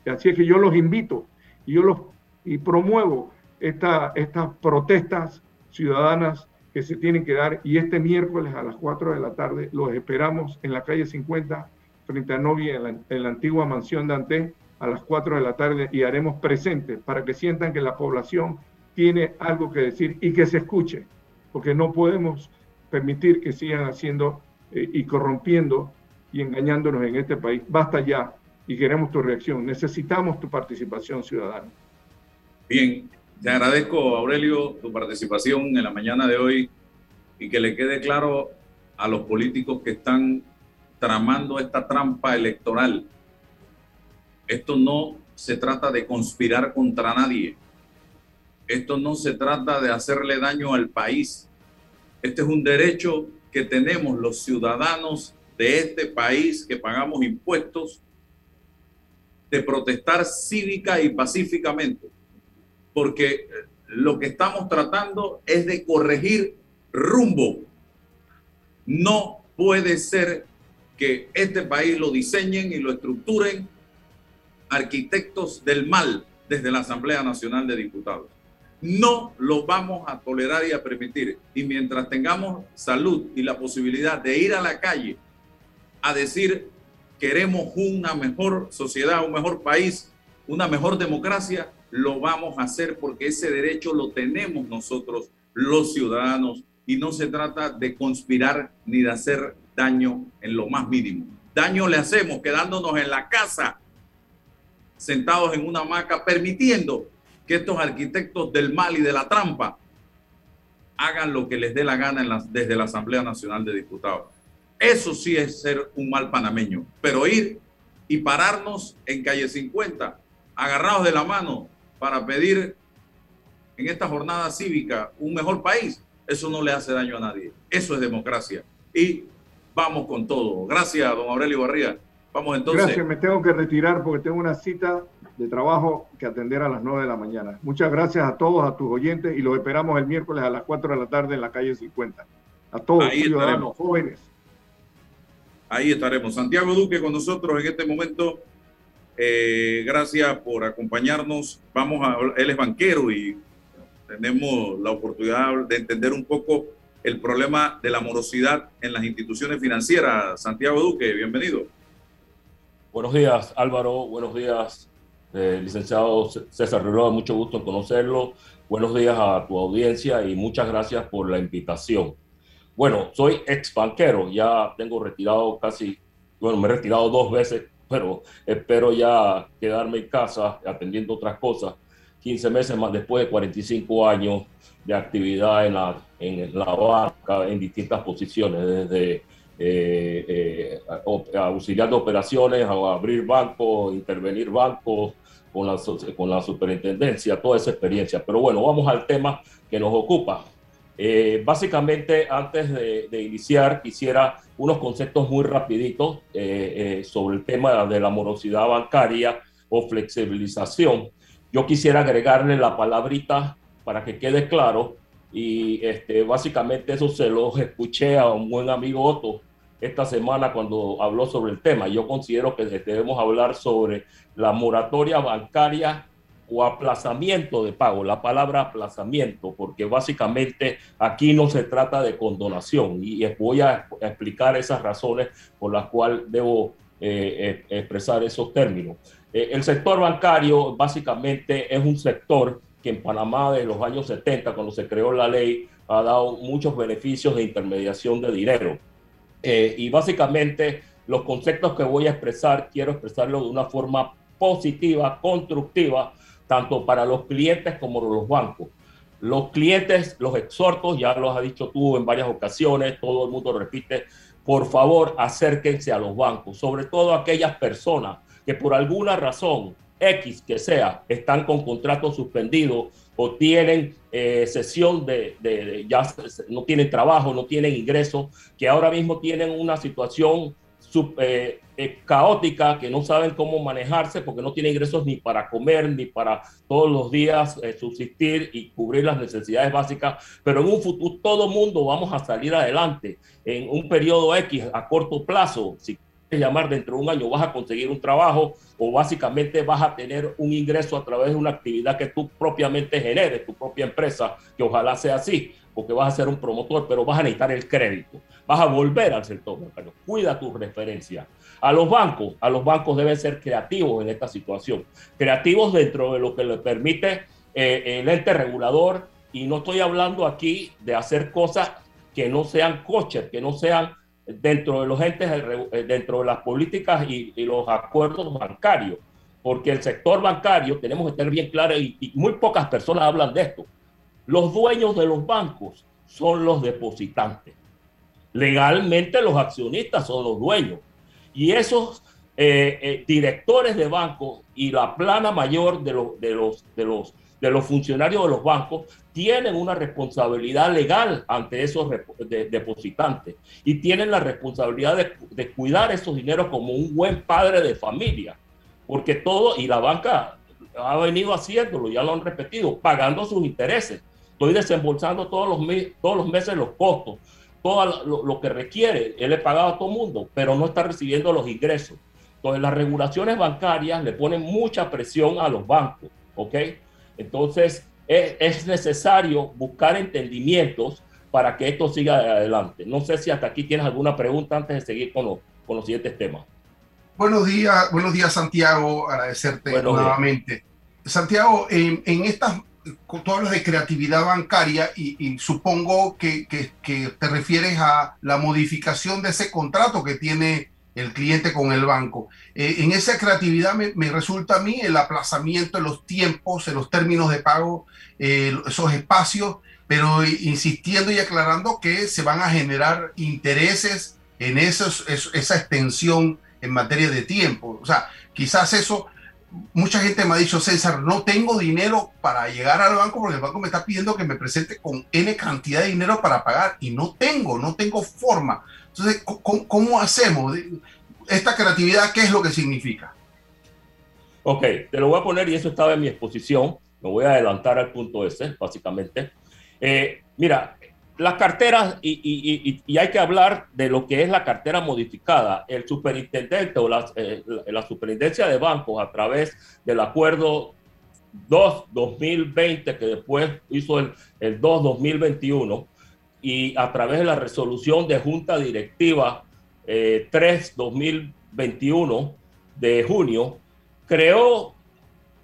Así es que yo los invito y yo los y promuevo esta, estas protestas ciudadanas que se tienen que dar y este miércoles a las 4 de la tarde los esperamos en la calle 50 frente a Novia en la, antigua mansión de Anté a las 4 de la tarde y haremos presente para que sientan que la población tiene algo que decir y que se escuche, porque no podemos permitir que sigan haciendo eh, y corrompiendo y engañándonos en este país. Basta ya y queremos tu reacción. Necesitamos tu participación ciudadana. Bien, te agradezco, Aurelio, tu participación en la mañana de hoy y que le quede claro a los políticos que están tramando esta trampa electoral esto no se trata de conspirar contra nadie. Esto no se trata de hacerle daño al país. Este es un derecho que tenemos los ciudadanos de este país que pagamos impuestos de protestar cívica y pacíficamente. Porque lo que estamos tratando es de corregir rumbo. No puede ser que este país lo diseñen y lo estructuren arquitectos del mal desde la Asamblea Nacional de Diputados. No lo vamos a tolerar y a permitir. Y mientras tengamos salud y la posibilidad de ir a la calle a decir queremos una mejor sociedad, un mejor país, una mejor democracia, lo vamos a hacer porque ese derecho lo tenemos nosotros, los ciudadanos, y no se trata de conspirar ni de hacer daño en lo más mínimo. Daño le hacemos quedándonos en la casa sentados en una hamaca, permitiendo que estos arquitectos del mal y de la trampa hagan lo que les dé la gana desde la Asamblea Nacional de Diputados. Eso sí es ser un mal panameño, pero ir y pararnos en calle 50, agarrados de la mano para pedir en esta jornada cívica un mejor país, eso no le hace daño a nadie. Eso es democracia. Y vamos con todo. Gracias, don Aurelio Barría. Vamos entonces. Gracias, me tengo que retirar porque tengo una cita de trabajo que atender a las 9 de la mañana. Muchas gracias a todos, a tus oyentes, y los esperamos el miércoles a las 4 de la tarde en la calle 50. A todos, Ahí ciudadanos, jóvenes. Ahí estaremos. Santiago Duque con nosotros en este momento. Eh, gracias por acompañarnos. Vamos a, él es banquero y tenemos la oportunidad de entender un poco el problema de la morosidad en las instituciones financieras. Santiago Duque, bienvenido. Buenos días, Álvaro. Buenos días Eh, licenciado César Rueda, mucho gusto en conocerlo. Buenos días a tu audiencia y muchas gracias por la invitación. Bueno, soy ex banquero, ya tengo retirado casi, bueno, me he retirado dos veces, pero espero ya quedarme en casa atendiendo otras cosas. 15 meses más después de 45 años de actividad en la, en la banca en distintas posiciones, desde eh, eh, auxiliar de operaciones, a abrir bancos, intervenir bancos con la, con la superintendencia, toda esa experiencia. Pero bueno, vamos al tema que nos ocupa. Eh, básicamente, antes de, iniciar, quisiera unos conceptos muy rapiditos sobre el tema de la morosidad bancaria o flexibilización. Yo quisiera agregarle la palabrita para que quede claro y este, básicamente eso se lo escuché a un buen amigo Otto esta semana cuando habló sobre el tema. Yo considero que debemos hablar sobre la moratoria bancaria o aplazamiento de pago, la palabra aplazamiento, porque básicamente aquí no se trata de condonación y voy a explicar esas razones por las cuales debo eh, eh, expresar esos términos. Eh, el sector bancario básicamente es un sector que en Panamá de los años 70, cuando se creó la ley, ha dado muchos beneficios de intermediación de dinero. Eh, y básicamente los conceptos que voy a expresar, quiero expresarlo de una forma positiva, constructiva, tanto para los clientes como los bancos. Los clientes, los exhortos, ya los ha dicho tú en varias ocasiones, todo el mundo repite, por favor acérquense a los bancos, sobre todo aquellas personas que por alguna razón X que sea, están con contrato suspendido o tienen eh, sesión de, ya no tienen trabajo, no tienen ingresos, que ahora mismo tienen una situación eh, eh, caótica, que no saben cómo manejarse porque no tienen ingresos ni para comer, ni para todos los días subsistir y cubrir las necesidades básicas, pero en un futuro todo mundo vamos a salir adelante en un periodo X a corto plazo, si llamar dentro de un año vas a conseguir un trabajo o básicamente vas a tener un ingreso a través de una actividad que tú propiamente generes, tu propia empresa, que ojalá sea así, porque vas a ser un promotor, pero vas a necesitar el crédito, vas a volver al sector bancario, cuida tu referencia. A los bancos, a los bancos deben ser creativos en esta situación, creativos dentro de lo que le permite eh, el ente regulador, y no estoy hablando aquí de hacer cosas que no sean coches, que no sean dentro de los entes, eh, dentro de las políticas y, los acuerdos bancarios, porque el sector bancario, tenemos que tener bien claro, y, muy pocas personas hablan de esto, los dueños de los bancos son los depositantes. Legalmente los accionistas son los dueños. Y esos eh, eh, directores de bancos y la plana mayor de, los, de, los, de los de los funcionarios de los bancos tienen una responsabilidad legal ante esos depositantes y tienen la responsabilidad de, cuidar esos dineros como un buen padre de familia, porque todo, y la banca ha venido haciéndolo, ya lo han repetido, pagando sus intereses. Estoy desembolsando todos los, todos los meses los costos, todo lo, lo que requiere. Él le pagado a todo el mundo, pero no está recibiendo los ingresos. Entonces las regulaciones bancarias le ponen mucha presión a los bancos, ¿ok? Entonces, es, necesario buscar entendimientos para que esto siga adelante. No sé si hasta aquí tienes alguna pregunta antes de seguir con, los siguientes temas. Buenos días, buenos días Santiago, agradecerte nuevamente. Santiago, en, estas, tú hablas de creatividad bancaria y, supongo que, que, te refieres a la modificación de ese contrato que tiene el cliente con el banco. Eh, en esa creatividad me, resulta a mí el aplazamiento en los tiempos, en los términos de pago, eh, esos espacios, pero insistiendo y aclarando que se van a generar intereses en esos, esa extensión en materia de tiempo. O sea, quizás eso, mucha gente me ha dicho, César, no tengo dinero para llegar al banco porque el banco me está pidiendo que me presente con N cantidad de dinero para pagar y no tengo, no tengo forma. Entonces, ¿cómo, hacemos? Esta creatividad, ¿qué es lo que significa? Ok, te lo voy a poner y eso estaba en mi exposición. Me voy a adelantar al punto ese, básicamente. Eh, mira, las carteras, y, hay que hablar de lo que es la cartera modificada. El superintendente o la, eh, superintendencia de bancos, a través del acuerdo 2-2020, que después hizo el, el 2-2021, y a través de la resolución de Junta Directiva 3-2021 eh, de junio, creó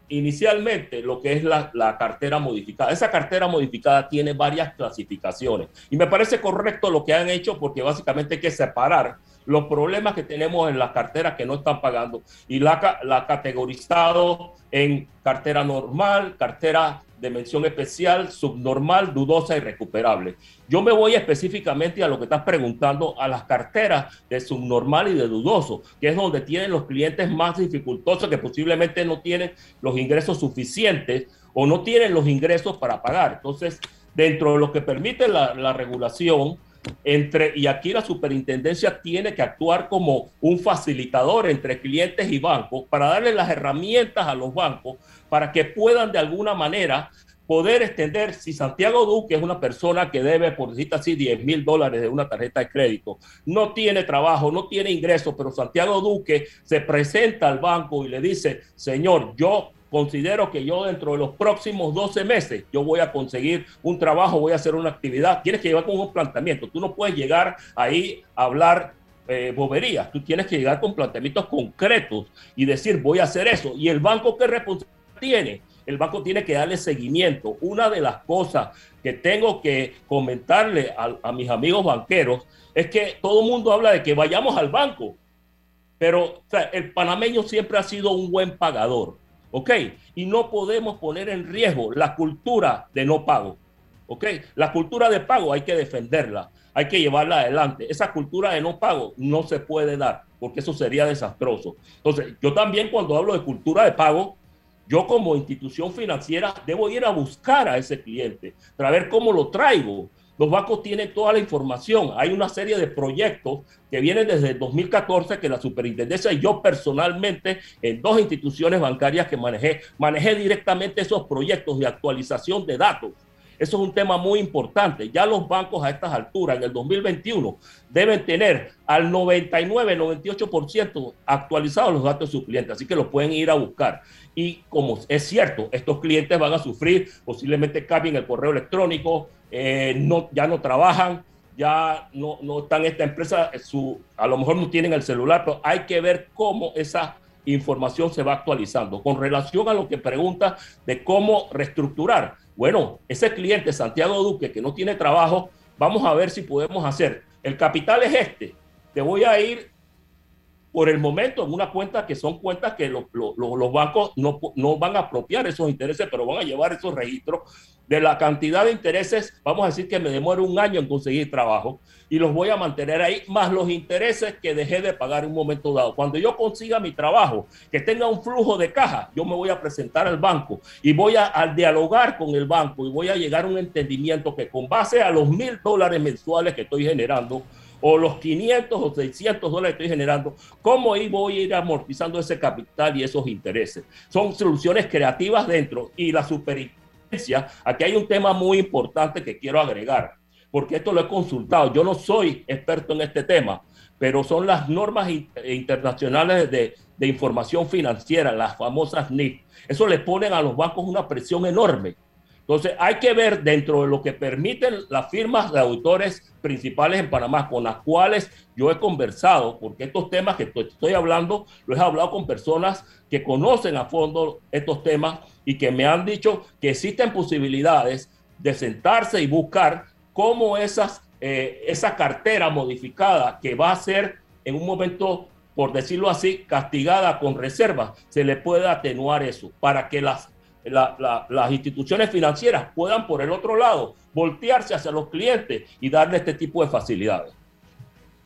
inicialmente lo que es la, la, cartera modificada. Esa cartera modificada tiene varias clasificaciones y me parece correcto lo que han hecho porque básicamente hay que separar los problemas que tenemos en las carteras que no están pagando y la, la categorizado en cartera normal, cartera de mención especial, subnormal, dudosa y recuperable. Yo me voy específicamente a lo que estás preguntando, a las carteras de subnormal y de dudoso, que es donde tienen los clientes más dificultosos que posiblemente no tienen los ingresos suficientes o no tienen los ingresos para pagar. Entonces, dentro de lo que permite la, la regulación, entre, y aquí la superintendencia tiene que actuar como un facilitador entre clientes y bancos para darle las herramientas a los bancos para que puedan de alguna manera poder extender, si Santiago Duque es una persona que debe, por decirte así, 10 mil dólares de una tarjeta de crédito, no tiene trabajo, no tiene ingresos, pero Santiago Duque se presenta al banco y le dice, señor, yo considero que yo dentro de los próximos 12 meses yo voy a conseguir un trabajo, voy a hacer una actividad. Tienes que llevar con un planteamiento. Tú no puedes llegar ahí a hablar eh, boberías. Tú tienes que llegar con planteamientos concretos y decir voy a hacer eso. Y el banco qué responsabilidad tiene. El banco tiene que darle seguimiento. Una de las cosas que tengo que comentarle a, mis amigos banqueros es que todo el mundo habla de que vayamos al banco, pero el panameño siempre ha sido un buen pagador ¿ok? Y no podemos poner en riesgo la cultura de no pago, ¿ok? La cultura de pago hay que defenderla, hay que llevarla adelante. Esa cultura de no pago no se puede dar, porque eso sería desastroso. Entonces, yo también cuando hablo de cultura de pago, yo como institución financiera debo ir a buscar a ese cliente, para ver cómo lo traigo, los bancos tienen toda la información. Hay una serie de proyectos que vienen desde el 2014 que la superintendencia y yo personalmente en dos instituciones bancarias que manejé, manejé directamente esos proyectos de actualización de datos. Eso es un tema muy importante. Ya los bancos a estas alturas, en el 2021, deben tener al 99, 98% actualizados los datos de sus clientes, así que los pueden ir a buscar. Y como es cierto, estos clientes van a sufrir, posiblemente cambien el correo electrónico, eh, no, ya no trabajan, ya no, no están en esta empresa, su, a lo mejor no tienen el celular, pero hay que ver cómo esa información se va actualizando. Con relación a lo que pregunta de cómo reestructurar, bueno, ese cliente Santiago Duque que no tiene trabajo, vamos a ver si podemos hacer. El capital es este. Te voy a ir por el momento en una cuenta que son cuentas que los bancos no, no, van a apropiar esos intereses, pero van a llevar esos registros de la cantidad de intereses, vamos a decir que me demore un año en conseguir trabajo y los voy a mantener ahí, más los intereses que dejé de pagar en un momento dado. Cuando yo consiga mi trabajo, que tenga un flujo de caja, yo me voy a presentar al banco y voy a, a dialogar con el banco y voy a llegar a un entendimiento que con base a los mil dólares mensuales que estoy generando, o los 500 o 600 dólares que estoy generando, ¿cómo voy a ir amortizando ese capital y esos intereses? Son soluciones creativas dentro y la superintendencia, aquí hay un tema muy importante que quiero agregar, porque esto lo he consultado, yo no soy experto en este tema, pero son las normas internacionales de, de información financiera, las famosas NIF. Eso le ponen a los bancos una presión enorme entonces, hay que ver dentro de lo que permiten las firmas de auditores principales en Panamá, con las cuales yo he conversado, porque estos temas que estoy hablando, los he hablado con personas que conocen a fondo estos temas y que me han dicho que existen posibilidades de sentarse y buscar cómo esas, eh, esa cartera modificada que va a ser en un momento por decirlo así, castigada con reserva, se le puede atenuar eso para que las las instituciones financieras puedan, por el otro lado, voltearse hacia los clientes y darle este tipo de facilidades.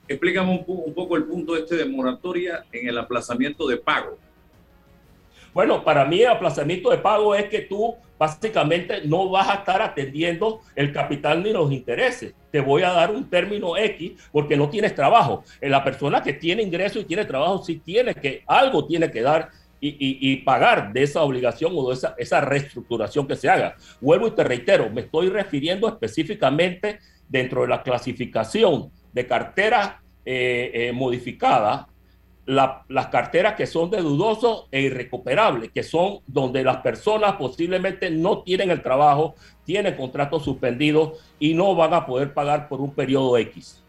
Explícame un, poco el punto este de moratoria en el aplazamiento de pago. Bueno, para mí el aplazamiento de pago es que tú básicamente no vas a estar atendiendo el capital ni los intereses. Te voy a dar un término X porque no tienes trabajo. La persona que tiene ingreso y tiene trabajo sí tiene que, algo tiene que dar y, pagar de esa obligación o de esa, reestructuración que se haga. Vuelvo y te reitero, me estoy refiriendo específicamente dentro de la clasificación de carteras eh, eh, modificadas, las carteras que son de dudoso e irrecuperable, que son donde las personas posiblemente no tienen el trabajo, tienen contratos suspendidos y no van a poder pagar por un periodo X.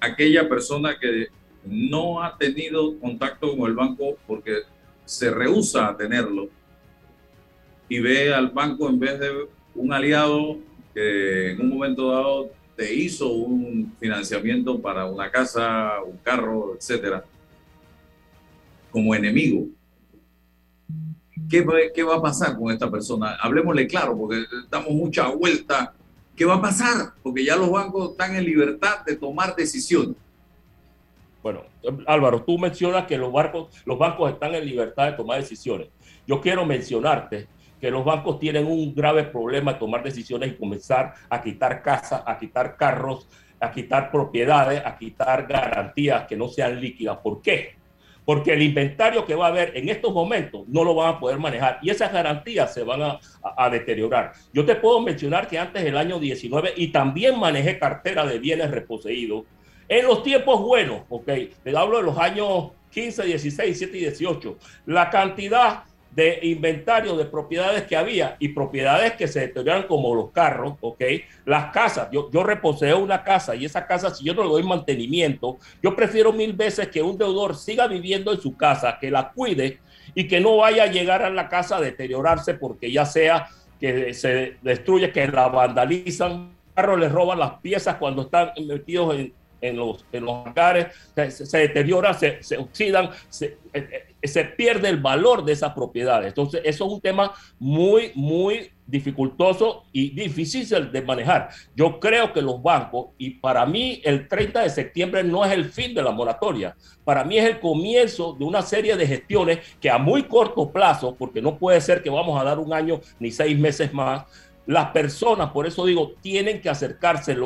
Aquella persona que no ha tenido contacto con el banco porque se rehúsa a tenerlo y ve al banco en vez de un aliado que en un momento dado te hizo un financiamiento para una casa, un carro, etcétera, como enemigo. ¿Qué va, ¿Qué va a pasar con esta persona? Hablemosle claro, porque damos mucha vuelta. ¿Qué va a pasar? Porque ya los bancos están en libertad de tomar decisiones. Bueno, Álvaro, tú mencionas que los, barcos, los bancos están en libertad de tomar decisiones. Yo quiero mencionarte que los bancos tienen un grave problema de tomar decisiones y comenzar a quitar casas, a quitar carros, a quitar propiedades, a quitar garantías que no sean líquidas. ¿Por qué? Porque el inventario que va a haber en estos momentos no lo van a poder manejar y esas garantías se van a, a, deteriorar. Yo te puedo mencionar que antes del año 19 y también manejé cartera de bienes reposeídos en los tiempos buenos, ok, te hablo de los años 15, 16, 17 y 18, la cantidad de inventario de propiedades que había y propiedades que se deterioran como los carros, ¿ok? Las casas, yo, yo reposeo una casa y esa casa, si yo no le doy mantenimiento, yo prefiero mil veces que un deudor siga viviendo en su casa, que la cuide y que no vaya a llegar a la casa a deteriorarse porque ya sea que se destruye, que la vandalizan, carros les roban las piezas cuando están metidos en, en los, en los hangares, se, se deteriora, se, se oxidan, se, eh, se, pierde el valor de esas propiedades. Entonces, eso es un tema muy, muy dificultoso y difícil de manejar. Yo creo que los bancos, y para mí el 30 de septiembre no es el fin de la moratoria, para mí es el comienzo de una serie de gestiones que a muy corto plazo, porque no puede ser que vamos a dar un año ni seis meses más, las personas, por eso digo, tienen que acercarse,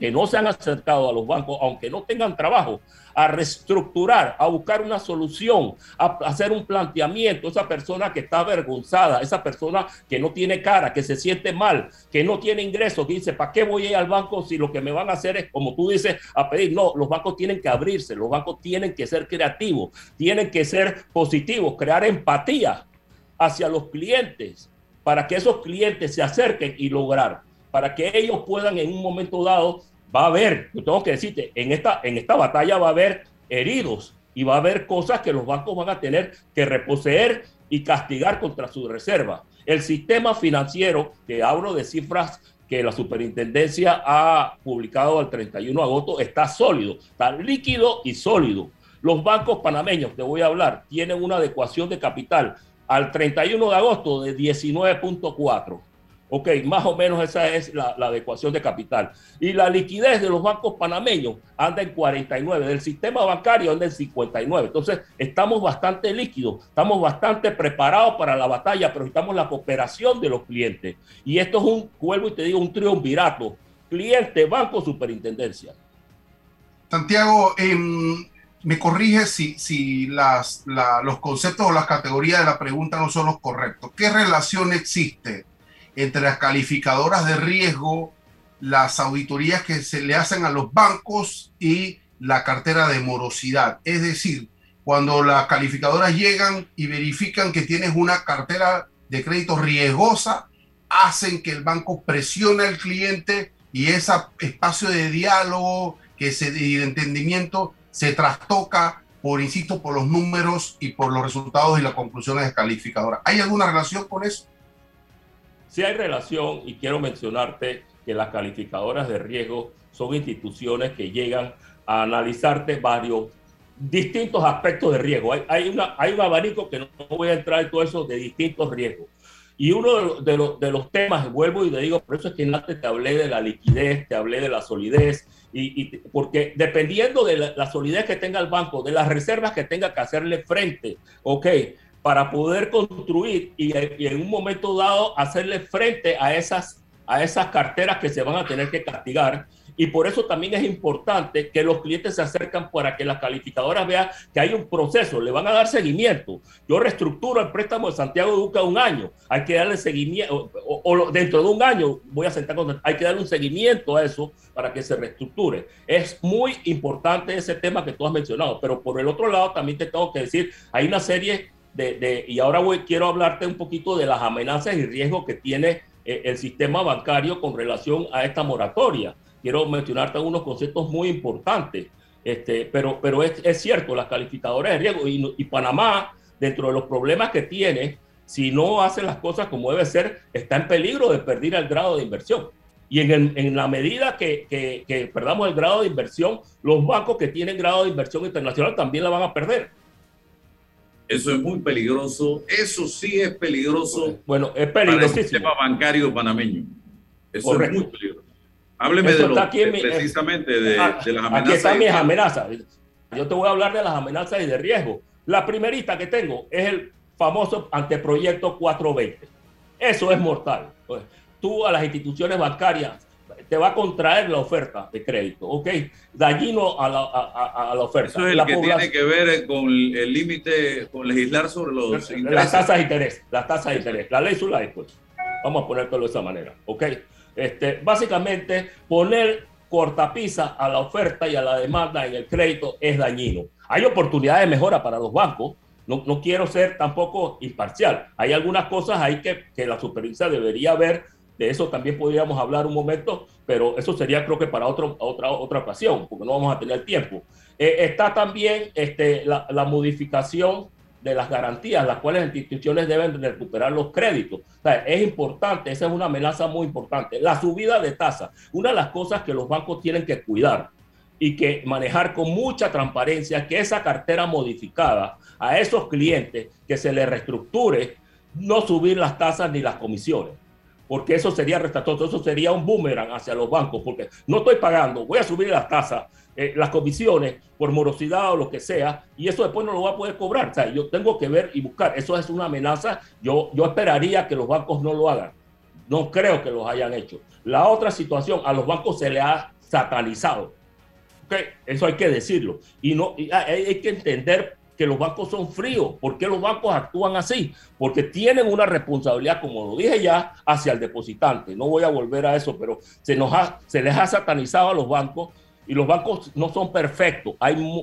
que no se han acercado a los bancos, aunque no tengan trabajo, a reestructurar, a buscar una solución, a hacer un planteamiento. Esa persona que está avergonzada, esa persona que no tiene cara, que se siente mal, que no tiene ingresos, que dice, ¿para qué voy a ir al banco si lo que me van a hacer es, como tú dices, a pedir? No, los bancos tienen que abrirse, los bancos tienen que ser creativos, tienen que ser positivos, crear empatía hacia los clientes para que esos clientes se acerquen y lograr, para que ellos puedan en un momento dado, va a haber, yo tengo que decirte, en esta, en esta batalla va a haber heridos y va a haber cosas que los bancos van a tener que reposeer y castigar contra su reserva. El sistema financiero, que hablo de cifras que la superintendencia ha publicado al 31 de agosto, está sólido, está líquido y sólido. Los bancos panameños, te voy a hablar, tienen una adecuación de capital al 31 de agosto de 19.4. Ok, más o menos esa es la, adecuación de capital. Y la liquidez de los bancos panameños anda en 49, del sistema bancario anda en 59. Entonces, estamos bastante líquidos, estamos bastante preparados para la batalla, pero necesitamos la cooperación de los clientes. Y esto es un, vuelvo y te digo, un triunvirato. Cliente, banco, superintendencia. Santiago, en me corrige si, si los conceptos o las categorías de la pregunta no son los correctos. ¿Qué relación existe entre las calificadoras de riesgo, las auditorías que se le hacen a los bancos y la cartera de morosidad? Es decir, cuando las calificadoras llegan y verifican que tienes una cartera de crédito riesgosa, hacen que el banco presione al cliente y ese espacio de diálogo, que se, de entendimiento se trastoca por, insisto, por los números y por los resultados y las conclusiones descalificadoras. ¿Hay alguna relación con eso? Sí hay relación y quiero mencionarte que las calificadoras de riesgo son instituciones que llegan a analizarte varios distintos aspectos de riesgo. Hay, un abanico que no voy a entrar en todo eso de distintos riesgos. Y uno de los, de, de los temas, vuelvo y te digo, por eso es que antes te hablé de la liquidez, te hablé de la solidez, y, porque dependiendo de la, la, solidez que tenga el banco, de las reservas que tenga que hacerle frente, ok, para poder construir y, y en un momento dado hacerle frente a esas, a esas carteras que se van a tener que castigar, y por eso también es importante que los clientes se acercan para que las calificadoras vean que hay un proceso, le van a dar seguimiento. Yo reestructuro el préstamo de Santiago de Duca un año, hay que darle seguimiento, o, dentro de un año voy a sentar con, hay que darle un seguimiento a eso para que se reestructure. Es muy importante ese tema que tú has mencionado, pero por el otro lado también te tengo que decir, hay una serie de, de y ahora voy, quiero hablarte un poquito de las amenazas y riesgos que tiene eh, el sistema bancario con relación a esta moratoria quiero mencionarte algunos conceptos muy importantes. Este, pero pero es, es cierto, las calificadoras de riesgo y, y, Panamá, dentro de los problemas que tiene, si no hace las cosas como debe ser, está en peligro de perder el grado de inversión. Y en, en la medida que, que, que, perdamos el grado de inversión, los bancos que tienen grado de inversión internacional también la van a perder. Eso es muy peligroso. Eso sí es peligroso. Bueno, es peligroso. Para el sistema bancario panameño. Eso Correcto. es muy peligroso. Hábleme de, lo, de precisamente de, ah, de, las amenazas. Aquí están mis amenazas. Yo te voy a hablar de las amenazas y de riesgo. La primerita que tengo es el famoso anteproyecto 420. Eso es mortal. Pues, tú a las instituciones bancarias te va a contraer la oferta de crédito, ¿ok? Dañino a la, a, a la oferta. Eso es el la que tiene que ver con el límite, con legislar sobre los las intereses. tasas de interés, las tasas de interés, la ley Zulay, pues. Vamos a ponértelo de esa manera, ¿ok? Este, básicamente, poner cortapisa a la oferta y a la demanda en el crédito es dañino. Hay oportunidades de mejora para los bancos, no, no, quiero ser tampoco imparcial. Hay algunas cosas ahí que, que la supervisa debería ver. De eso también podríamos hablar un momento, pero eso sería creo que para otro, otra, otra ocasión, porque no vamos a tener tiempo. Eh, está también este, la, la, modificación de las garantías, las cuales las instituciones deben recuperar los créditos. Es importante, esa es una amenaza muy importante. La subida de tasa, una de las cosas que los bancos tienen que cuidar y que manejar con mucha transparencia que esa cartera modificada a esos clientes que se les reestructure, no subir las tasas ni las comisiones, porque eso sería restatoso, eso sería un boomerang hacia los bancos, porque no estoy pagando, voy a subir las tasas, eh, las comisiones por morosidad o lo que sea, y eso después no lo voy a poder cobrar. O sea, yo tengo que ver y buscar, eso es una amenaza, yo, yo esperaría que los bancos no lo hagan, no creo que los hayan hecho. La otra situación, a los bancos se le ha satanizado. Okay, eso hay que decirlo. Y no y hay, hay que entender que los bancos son fríos. ¿Por qué los bancos actúan así? Porque tienen una responsabilidad, como lo dije ya, hacia el depositante. No voy a volver a eso, pero se, nos ha, se les ha satanizado a los bancos y los bancos no son perfectos.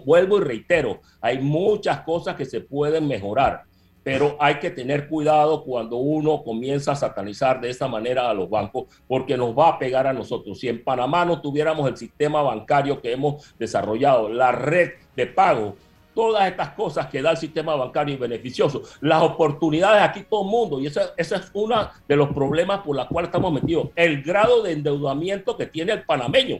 Vuelvo y reitero, hay muchas cosas que se pueden mejorar, pero hay que tener cuidado cuando uno comienza a satanizar de esa manera a los bancos, porque nos va a pegar a nosotros. Si en Panamá no tuviéramos el sistema bancario que hemos desarrollado, la red de pago, todas estas cosas que da el sistema bancario y beneficioso. Las oportunidades aquí todo el mundo, y ese es uno de los problemas por los cuales estamos metidos, el grado de endeudamiento que tiene el panameño.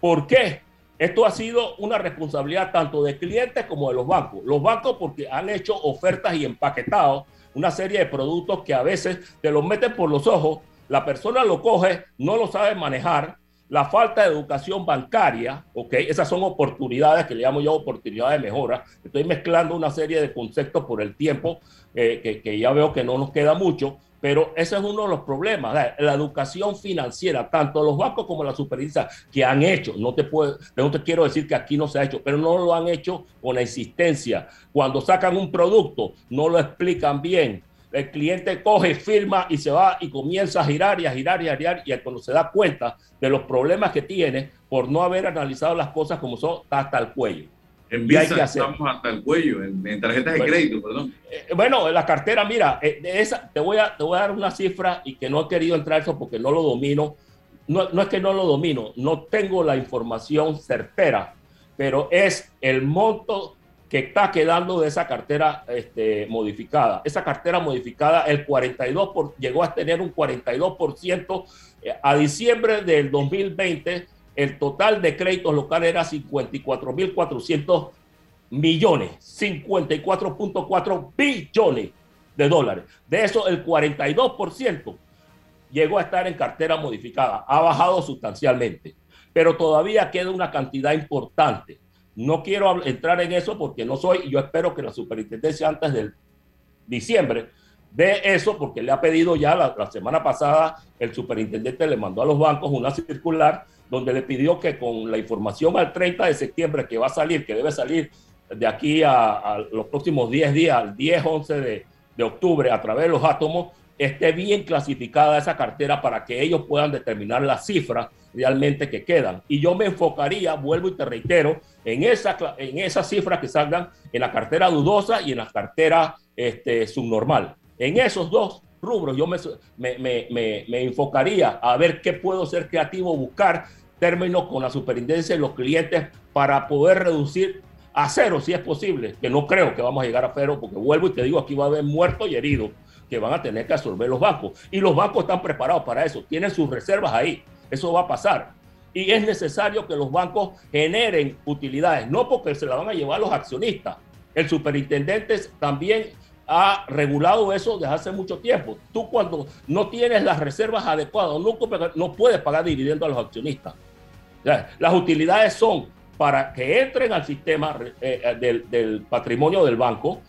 ¿Por qué? Esto ha sido una responsabilidad tanto de clientes como de los bancos. Los bancos porque han hecho ofertas y empaquetado una serie de productos que a veces te los meten por los ojos, la persona lo coge, no lo sabe manejar, la falta de educación bancaria, ¿ok? Esas son oportunidades que le llamo yo oportunidades de mejora. Estoy mezclando una serie de conceptos por el tiempo, eh, que, que, ya veo que no nos queda mucho, pero ese es uno de los problemas. La, educación financiera, tanto los bancos como la superintendencia, que han hecho, no te, puedo, no te quiero decir que aquí no se ha hecho, pero no lo han hecho con la insistencia. Cuando sacan un producto, no lo explican bien, el cliente coge, firma y se va y comienza a girar y a girar y a girar y cuando se da cuenta de los problemas que tiene por no haber analizado las cosas como son, hasta el cuello. En Visa estamos hasta el cuello, en, en tarjetas de crédito, perdón. Eh, bueno, la cartera, mira, eh, de esa, te, voy a, te voy a dar una cifra y que no he querido entrar eso porque no lo domino. No, no es que no lo domino, no tengo la información certera, pero es el monto que está quedando de esa cartera este, modificada. Esa cartera modificada, el 42 por, llegó a tener un 42% eh, a diciembre del 2020. El total de créditos locales era 54.400 millones, 54.4 billones de dólares. De eso, el 42% llegó a estar en cartera modificada. Ha bajado sustancialmente, pero todavía queda una cantidad importante. No quiero entrar en eso porque no soy, yo espero que la superintendencia antes del diciembre ve eso porque le ha pedido ya la, semana pasada, el superintendente le mandó a los bancos una circular donde le pidió que con la información al 30 de septiembre que va a salir, que debe salir de aquí a, los próximos 10 días, al 10, 11 de, de octubre, a través de los átomos, esté bien clasificada esa cartera para que ellos puedan determinar las cifras realmente que quedan. Y yo me enfocaría, vuelvo y te reitero, en esa, en esas cifras que salgan en la cartera dudosa y en la cartera este, subnormal. En esos dos rubros yo me, me, me, me, enfocaría a ver qué puedo ser creativo, buscar términos con la superintendencia y los clientes para poder reducir a cero si es posible, que no creo que vamos a llegar a cero, porque vuelvo y te digo, aquí va a haber muertos y heridos que van a tener que absorber los bancos. Y los bancos están preparados para eso, tienen sus reservas ahí, eso va a pasar. Y es necesario que los bancos generen utilidades, no porque se la van a llevar los accionistas. El superintendente también ha regulado eso desde hace mucho tiempo. Tú cuando no tienes las reservas adecuadas, no, no puedes pagar dividendos a los accionistas. Las utilidades son para que entren al sistema eh, eh, del, del, patrimonio del banco,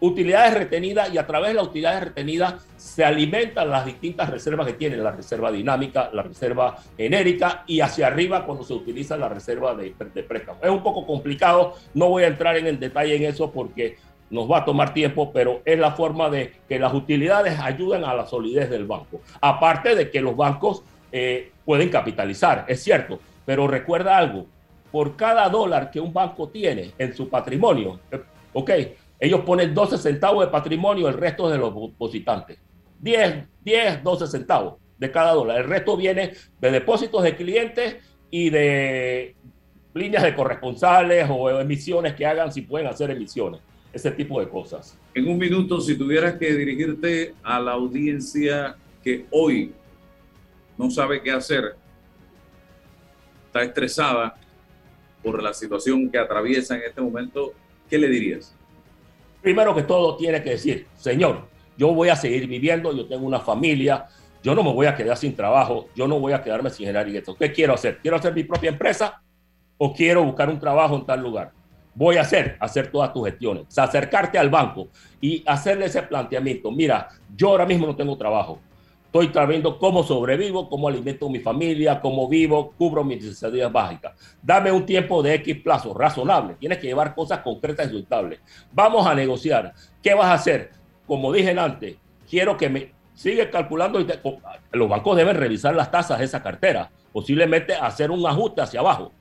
utilidades retenidas y a través de las utilidades retenidas se alimentan las distintas reservas que tienen, la reserva dinámica, la reserva genérica y hacia arriba cuando se utiliza la reserva de, de préstamo. Es un poco complicado, no voy a entrar en el detalle en eso porque nos va a tomar tiempo, pero es la forma de que las utilidades ayuden a la solidez del banco. Aparte de que los bancos eh, pueden capitalizar, es cierto, pero recuerda algo, por cada dólar que un banco tiene en su patrimonio, eh, ok, ellos ponen 12 centavos de patrimonio, el resto de los depositantes. 10, 10, 12 centavos de cada dólar. El resto viene de depósitos de clientes y de líneas de corresponsales o emisiones que hagan si pueden hacer emisiones ese tipo de cosas. En un minuto, si tuvieras que dirigirte a la audiencia que hoy no sabe qué hacer, está estresada por la situación que atraviesa en este momento, ¿qué le dirías? Primero que todo, tiene que decir, Señor, yo voy a seguir viviendo, yo tengo una familia, yo no me voy a quedar sin trabajo, yo no voy a quedarme sin generar ingresos. ¿Qué quiero hacer? ¿Quiero hacer mi propia empresa o quiero buscar un trabajo en tal lugar? Voy a hacer, hacer todas tus gestiones, acercarte al banco y hacerle ese planteamiento. Mira, yo ahora mismo no tengo trabajo. Estoy viendo cómo sobrevivo, cómo alimento a mi familia, cómo vivo, cubro mis necesidades básicas. Dame un tiempo de X plazo razonable. Tienes que llevar cosas concretas y resultables. Vamos a negociar. ¿Qué vas a hacer? Como dije antes, quiero que me sigue calculando. Los bancos deben revisar las tasas de esa cartera. Posiblemente hacer un ajuste hacia abajo.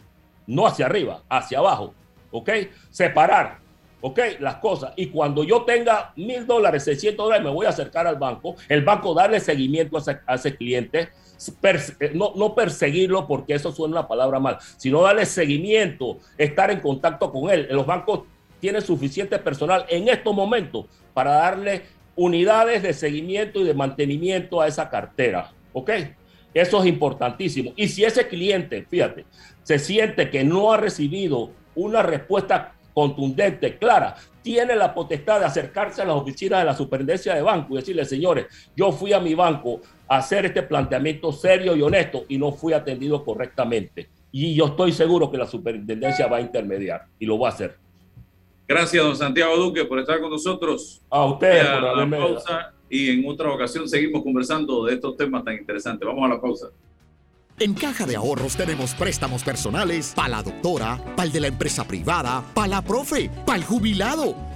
No hacia arriba, hacia abajo ¿ok? Separar, ¿ok? Las cosas. Y cuando yo tenga mil dólares, 600 dólares, me voy a acercar al banco, el banco darle seguimiento a ese, cliente, no, no, perseguirlo porque eso suena una palabra mal, sino darle seguimiento, estar en contacto con él. Los bancos tienen suficiente personal en estos momentos para darle unidades de seguimiento y de mantenimiento a esa cartera, ¿ok? Eso es importantísimo. Y si ese cliente, fíjate, se siente que no ha recibido una respuesta contundente, clara, tiene la potestad de acercarse a las oficinas de la superintendencia de banco y decirle, señores, yo fui a mi banco a hacer este planteamiento serio y honesto y no fui atendido correctamente. Y yo estoy seguro que la superintendencia va a intermediar y lo va a hacer. Gracias, don Santiago Duque, por estar con nosotros. A ustedes por haberme... pausa y en otra ocasión seguimos conversando de estos temas tan interesantes. Vamos a la pausa. En Caja de Ahorros tenemos préstamos personales para la doctora, para el de la empresa privada, para la profe, para el jubilado,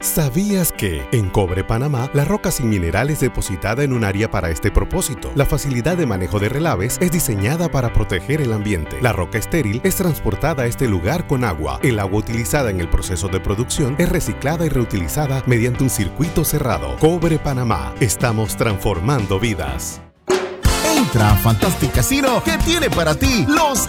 ¿Sabías que en Cobre Panamá la roca sin mineral es depositada en un área para este propósito? La facilidad de manejo de relaves es diseñada para proteger el ambiente. La roca estéril es transportada a este lugar con agua. El agua utilizada en el proceso de producción es reciclada y reutilizada mediante un circuito cerrado. Cobre Panamá. Estamos transformando vidas. Entra a Fantastic Casino que tiene para ti los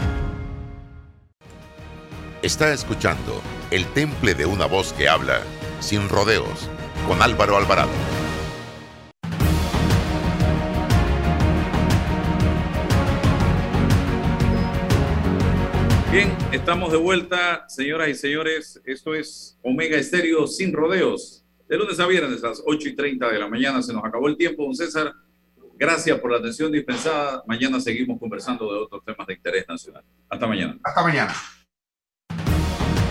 Está escuchando El Temple de una voz que habla sin rodeos con Álvaro Alvarado. Bien, estamos de vuelta, señoras y señores. Esto es Omega Estéreo sin rodeos. De lunes a viernes a las 8 y 30 de la mañana. Se nos acabó el tiempo, don César. Gracias por la atención dispensada. Mañana seguimos conversando de otros temas de interés nacional. Hasta mañana. Hasta mañana.